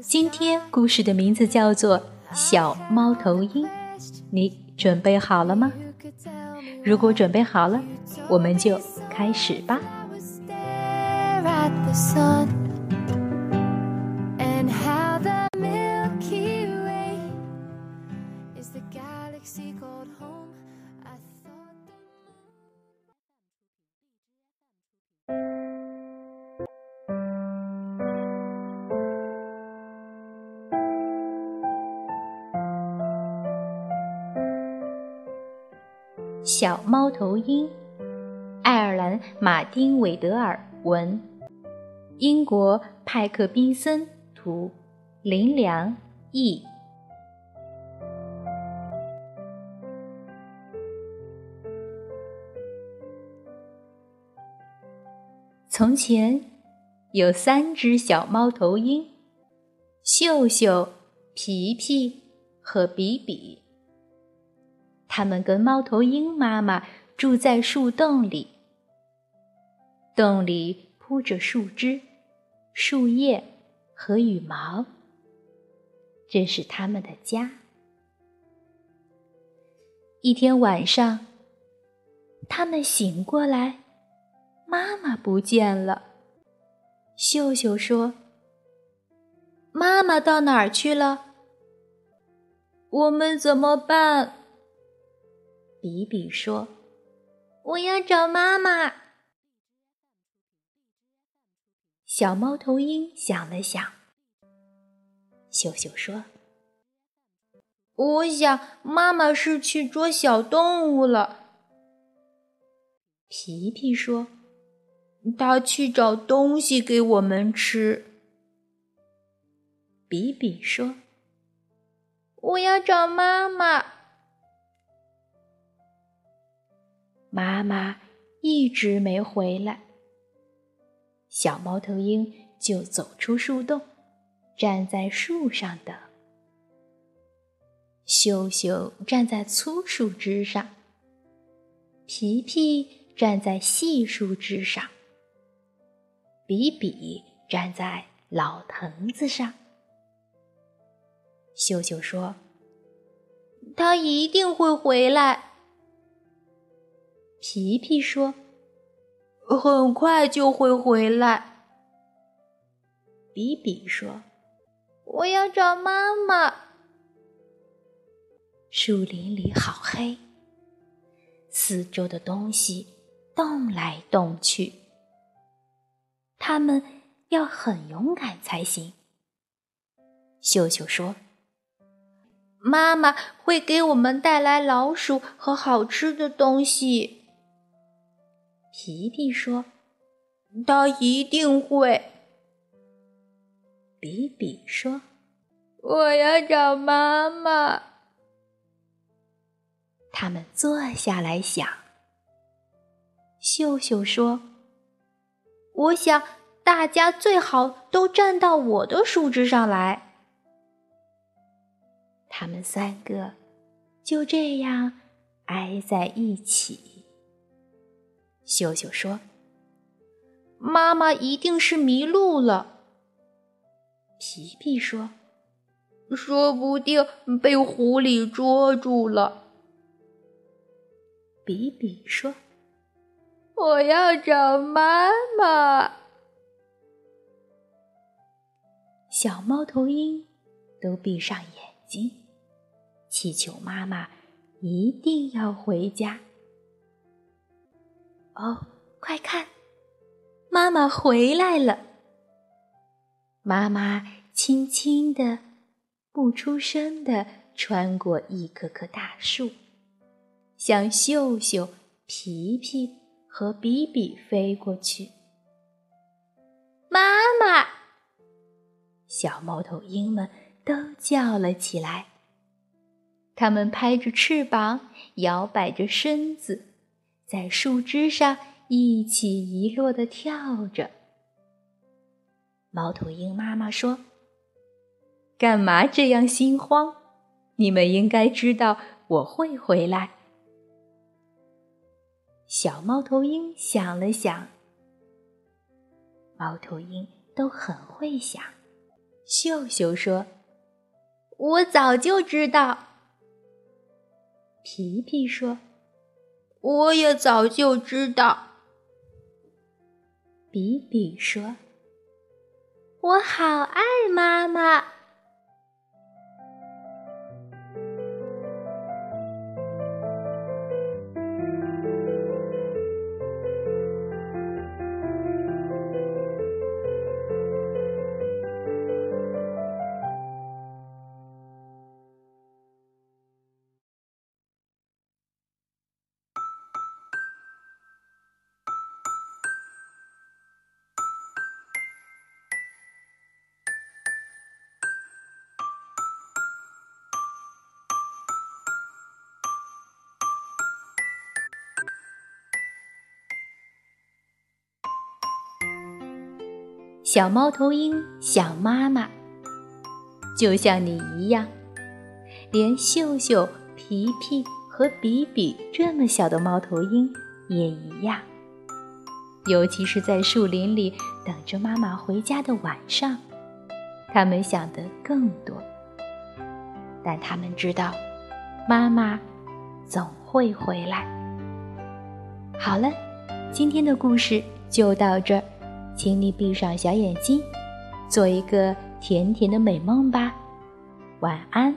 今天故事的名字叫做《小猫头鹰》，你准备好了吗？如果准备好了，我们就开始吧。小猫头鹰，爱尔兰马丁·韦德尔文，英国派克·宾森图，林良译。从前有三只小猫头鹰，秀秀、皮皮和比比。他们跟猫头鹰妈妈住在树洞里，洞里铺着树枝、树叶和羽毛，这是他们的家。一天晚上，他们醒过来，妈妈不见了。秀秀说：“妈妈到哪儿去了？我们怎么办？”比比说：“我要找妈妈。”小猫头鹰想了想，秀秀说：“我想妈妈是去捉小动物了。”皮皮说：“他去找东西给我们吃。”比比说：“我要找妈妈。”妈妈一直没回来，小猫头鹰就走出树洞，站在树上等。秀秀站在粗树枝上，皮皮站在细树枝上，比比站在老藤子上。秀秀说：“他一定会回来。”皮皮说：“很快就会回来。”比比说：“我要找妈妈。”树林里好黑，四周的东西动来动去，他们要很勇敢才行。秀秀说：“妈妈会给我们带来老鼠和好吃的东西。”皮皮说：“他一定会。”比比说：“我要找妈妈。”他们坐下来想。秀秀说：“我想大家最好都站到我的树枝上来。”他们三个就这样挨在一起。秀秀说：“妈妈一定是迷路了。”皮皮说：“说不定被狐狸捉住了。”比比说：“我要找妈妈。”小猫头鹰都闭上眼睛，祈求妈妈一定要回家。哦，快看，妈妈回来了！妈妈轻轻的、不出声的穿过一棵棵大树，向秀秀、皮皮和比比飞过去。妈妈，小猫头鹰们都叫了起来。它们拍着翅膀，摇摆着身子，在树枝上一起一落地跳着。猫头鹰妈妈说：“干嘛这样心慌？你们应该知道我会回来。”小猫头鹰想了想，猫头鹰都很会想。秀秀说：“我早就知道。”皮皮说：“我也早就知道。”比比说。我好爱妈妈。小猫头鹰想妈妈，就像你一样，连秀秀、皮皮和比比这么小的猫头鹰也一样。尤其是在树林里等着妈妈回家的晚上，他们想的更多。但他们知道，妈妈总会回来。好了，今天的故事就到这儿。请你闭上小眼睛，做一个甜甜的美梦吧，晚安。